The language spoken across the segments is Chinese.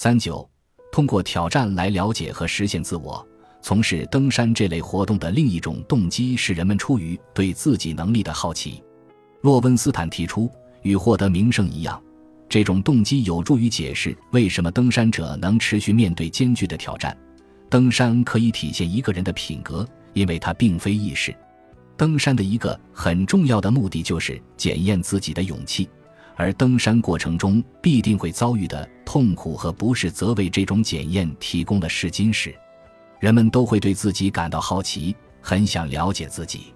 三九，通过挑战来了解和实现自我。从事登山这类活动的另一种动机是人们出于对自己能力的好奇。洛温斯坦提出，与获得名声一样，这种动机有助于解释为什么登山者能持续面对艰巨的挑战。登山可以体现一个人的品格，因为它并非易事。登山的一个很重要的目的就是检验自己的勇气，而登山过程中必定会遭遇的痛苦和不适，则为这种检验提供了试金石。人们都会对自己感到好奇，很想了解自己。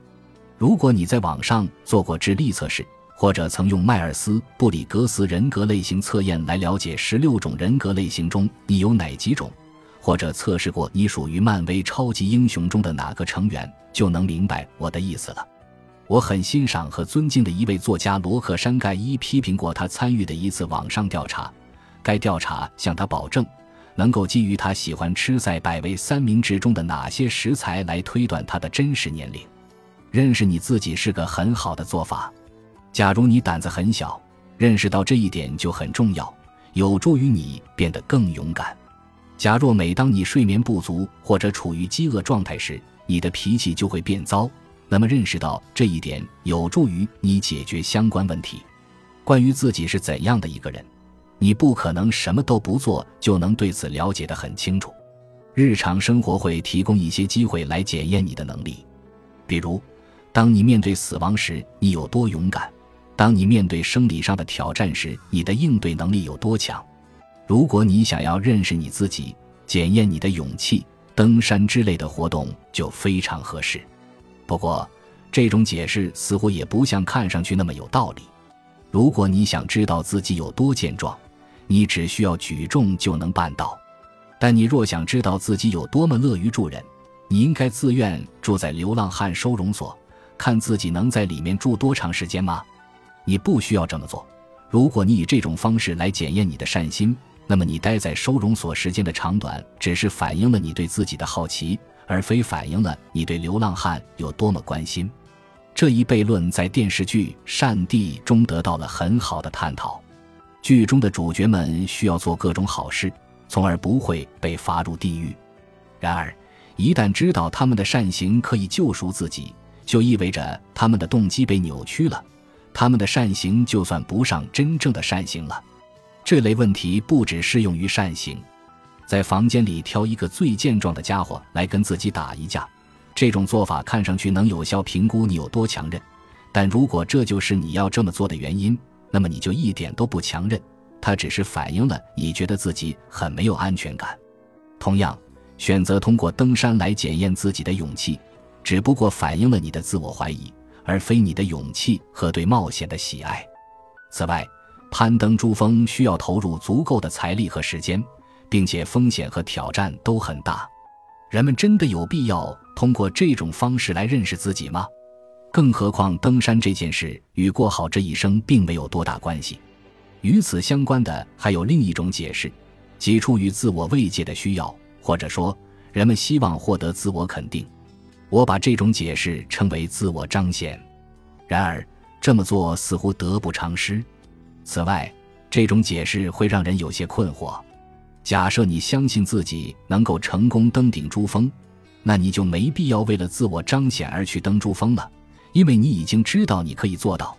如果你在网上做过智力测试，或者曾用迈尔斯布里格斯人格类型测验来了解十六种人格类型中你有哪几种，或者测试过你属于漫威超级英雄中的哪个成员，就能明白我的意思了。我很欣赏和尊敬的一位作家罗克山盖伊批评过他参与的一次网上调查，该调查向他保证。能够基于他喜欢吃在百味三明治中的哪些食材来推断他的真实年龄。认识你自己是个很好的做法。假如你胆子很小，认识到这一点就很重要，有助于你变得更勇敢。假若每当你睡眠不足或者处于饥饿状态时，你的脾气就会变糟，那么认识到这一点有助于你解决相关问题。关于自己是怎样的一个人。你不可能什么都不做就能对此了解得很清楚，日常生活会提供一些机会来检验你的能力，比如，当你面对死亡时你有多勇敢；当你面对生理上的挑战时你的应对能力有多强。如果你想要认识你自己、检验你的勇气，登山之类的活动就非常合适。不过，这种解释似乎也不像看上去那么有道理。如果你想知道自己有多健壮，你只需要举重就能办到，但你若想知道自己有多么乐于助人，你应该自愿住在流浪汉收容所，看自己能在里面住多长时间吗？你不需要这么做。如果你以这种方式来检验你的善心，那么你待在收容所时间的长短只是反映了你对自己的好奇，而非反映了你对流浪汉有多么关心。这一悖论在电视剧《善地》中得到了很好的探讨。剧中的主角们需要做各种好事，从而不会被罚入地狱。然而，一旦知道他们的善行可以救赎自己，就意味着他们的动机被扭曲了。他们的善行就算不上真正的善行了。这类问题不只适用于善行。在房间里挑一个最健壮的家伙来跟自己打一架，这种做法看上去能有效评估你有多强韧。但如果这就是你要这么做的原因，那么你就一点都不强韧，它只是反映了你觉得自己很没有安全感。同样，选择通过登山来检验自己的勇气，只不过反映了你的自我怀疑，而非你的勇气和对冒险的喜爱。此外，攀登珠峰需要投入足够的财力和时间，并且风险和挑战都很大。人们真的有必要通过这种方式来认识自己吗？更何况，登山这件事与过好这一生并没有多大关系。与此相关的还有另一种解释，即出于自我慰藉的需要，或者说人们希望获得自我肯定。我把这种解释称为自我彰显。然而，这么做似乎得不偿失。此外，这种解释会让人有些困惑。假设你相信自己能够成功登顶珠峰，那你就没必要为了自我彰显而去登珠峰了。因为你已经知道你可以做到。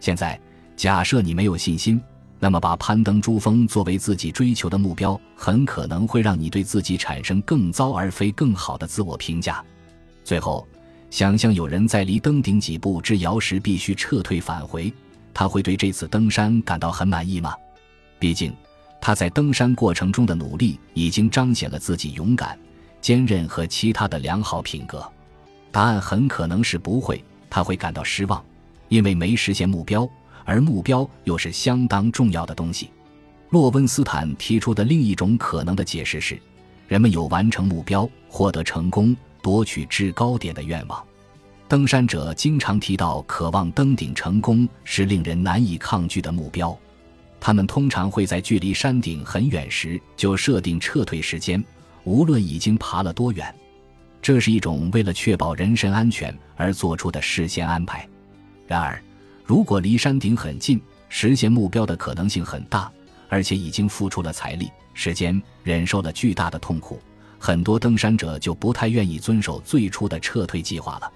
现在，假设你没有信心，那么把攀登珠峰作为自己追求的目标，很可能会让你对自己产生更糟而非更好的自我评价。最后，想象有人在离登顶几步之遥时必须撤退返回，他会对这次登山感到很满意吗？毕竟，他在登山过程中的努力已经彰显了自己勇敢、坚韧和其他的良好品格。答案很可能是不会。他会感到失望，因为没实现目标，而目标又是相当重要的东西。洛温斯坦提出的另一种可能的解释是：人们有完成目标、获得成功、夺取制高点的愿望。登山者经常提到，渴望登顶成功是令人难以抗拒的目标。他们通常会在距离山顶很远时就设定撤退时间，无论已经爬了多远。这是一种为了确保人身安全而做出的事先安排。然而，如果离山顶很近，实现目标的可能性很大，而且已经付出了财力、时间，忍受了巨大的痛苦。很多登山者就不太愿意遵守最初的撤退计划了。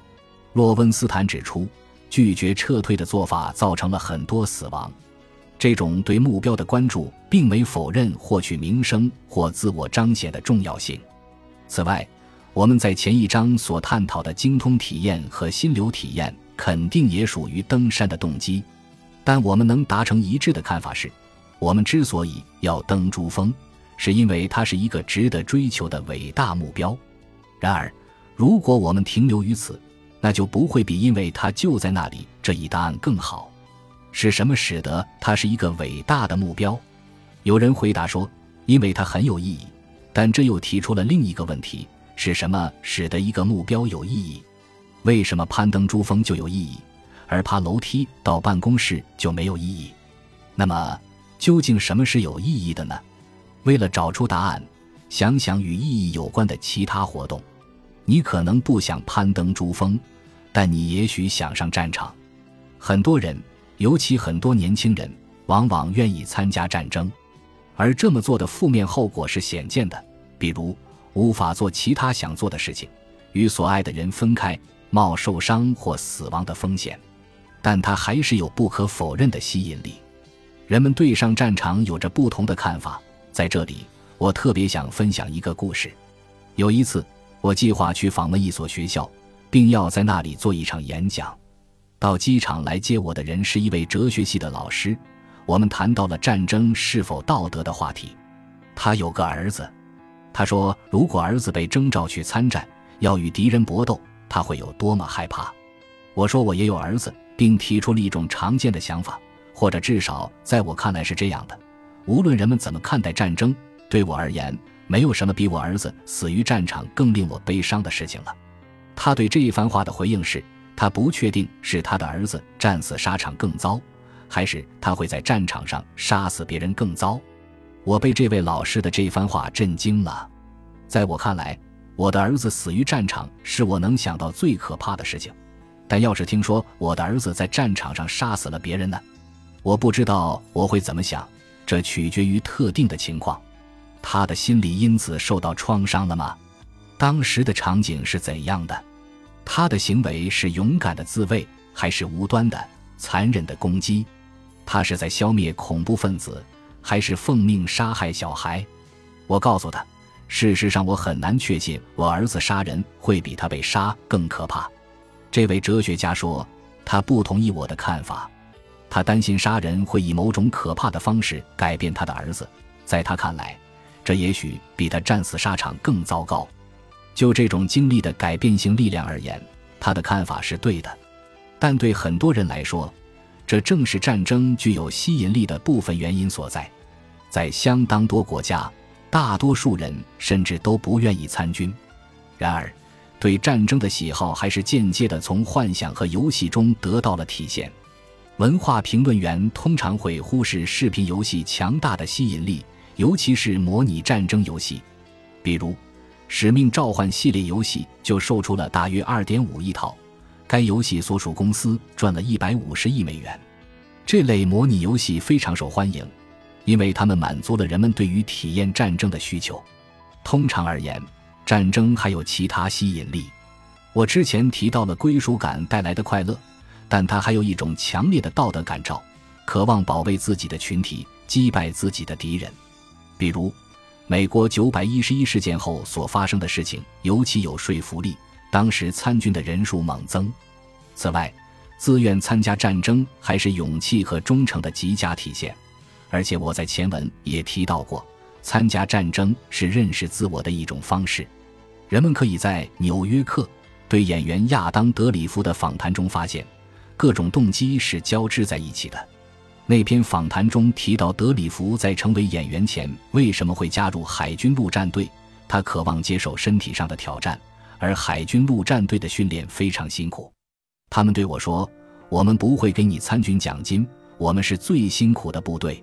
洛温斯坦指出，拒绝撤退的做法造成了很多死亡。这种对目标的关注，并没否认获取名声或自我彰显的重要性。此外，我们在前一章所探讨的精通体验和心流体验，肯定也属于登山的动机。但我们能达成一致的看法是，我们之所以要登珠峰。是因为它是一个值得追求的伟大目标。然而，如果我们停留于此，那就不会比因为它就在那里这一答案更好。是什么使得它是一个伟大的目标？有人回答说，因为它很有意义。但这又提出了另一个问题：是什么使得一个目标有意义？为什么攀登珠峰就有意义，而爬楼梯到办公室就没有意义？那么，究竟什么是有意义的呢？为了找出答案，想想与意义有关的其他活动。你可能不想攀登珠峰，但你也许想上战场。很多人，尤其很多年轻人，往往愿意参加战争，而这么做的负面后果是显见的，比如无法做其他想做的事情，与所爱的人分开，冒受伤或死亡的风险。但它还是有不可否认的吸引力。人们对上战场有着不同的看法。在这里，我特别想分享一个故事。有一次，我计划去访问一所学校，并要在那里做一场演讲。到机场来接我的人是一位哲学系的老师。我们谈到了战争是否道德的话题。他有个儿子，他说，如果儿子被征召去参战，要与敌人搏斗，他会有多么害怕。我说，我也有儿子，并提出了一种常见的想法，或者至少在我看来是这样的。无论人们怎么看待战争，对我而言，没有什么比我儿子死于战场更令我悲伤的事情了。他对这一番话的回应是：他不确定是他的儿子战死沙场更糟，还是他会在战场上杀死别人更糟。我被这位老师的这番话震惊了。在我看来，我的儿子死于战场是我能想到最可怕的事情。但要是听说我的儿子在战场上杀死了别人呢？我不知道我会怎么想。这取决于特定的情况，他的心理因此受到创伤了吗？当时的场景是怎样的？他的行为是勇敢的自卫，还是无端的、残忍的攻击？他是在消灭恐怖分子，还是奉命杀害小孩？我告诉他，事实上我很难确信，我儿子杀人会比他被杀更可怕。这位哲学家说，他不同意我的看法。他担心杀人会以某种可怕的方式改变他的儿子，在他看来，这也许比他战死沙场更糟糕。就这种经历的改变性力量而言，他的看法是对的。但对很多人来说，这正是战争具有吸引力的部分原因所在。在相当多国家，大多数人甚至都不愿意参军。然而，对战争的喜好还是间接的从幻想和游戏中得到了体现。文化评论员通常会忽视视频游戏强大的吸引力，尤其是模拟战争游戏。比如，《使命召唤》系列游戏就售出了大约2.5亿套，该游戏所属公司赚了一百五十亿美元。这类模拟游戏非常受欢迎，因为它们满足了人们对于体验战争的需求。通常而言，战争还有其他吸引力。我之前提到了归属感带来的快乐。但他还有一种强烈的道德感召，渴望保卫自己的群体，击败自己的敌人。比如，美国九百一十一事件后所发生的事情尤其有说服力，当时参军的人数猛增。此外，自愿参加战争还是勇气和忠诚的极佳体现。而且我在前文也提到过，参加战争是认识自我的一种方式。人们可以在《纽约客》对演员亚当·德里夫的访谈中发现。各种动机是交织在一起的。那篇访谈中提到，德里夫在成为演员前为什么会加入海军陆战队？他渴望接受身体上的挑战，而海军陆战队的训练非常辛苦。他们对我说：“我们不会给你参军奖金，我们是最辛苦的部队。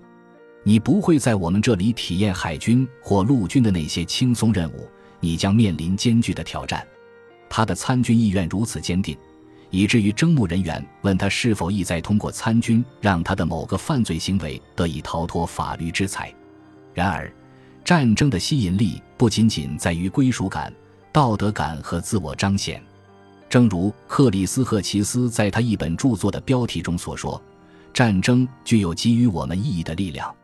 你不会在我们这里体验海军或陆军的那些轻松任务，你将面临艰巨的挑战。”他的参军意愿如此坚定。以至于征募人员问他是否意在通过参军让他的某个犯罪行为得以逃脱法律制裁。然而，战争的吸引力不仅仅在于归属感、道德感和自我彰显。正如克里斯赫奇斯在他一本著作的标题中所说：“战争具有给予我们意义的力量。”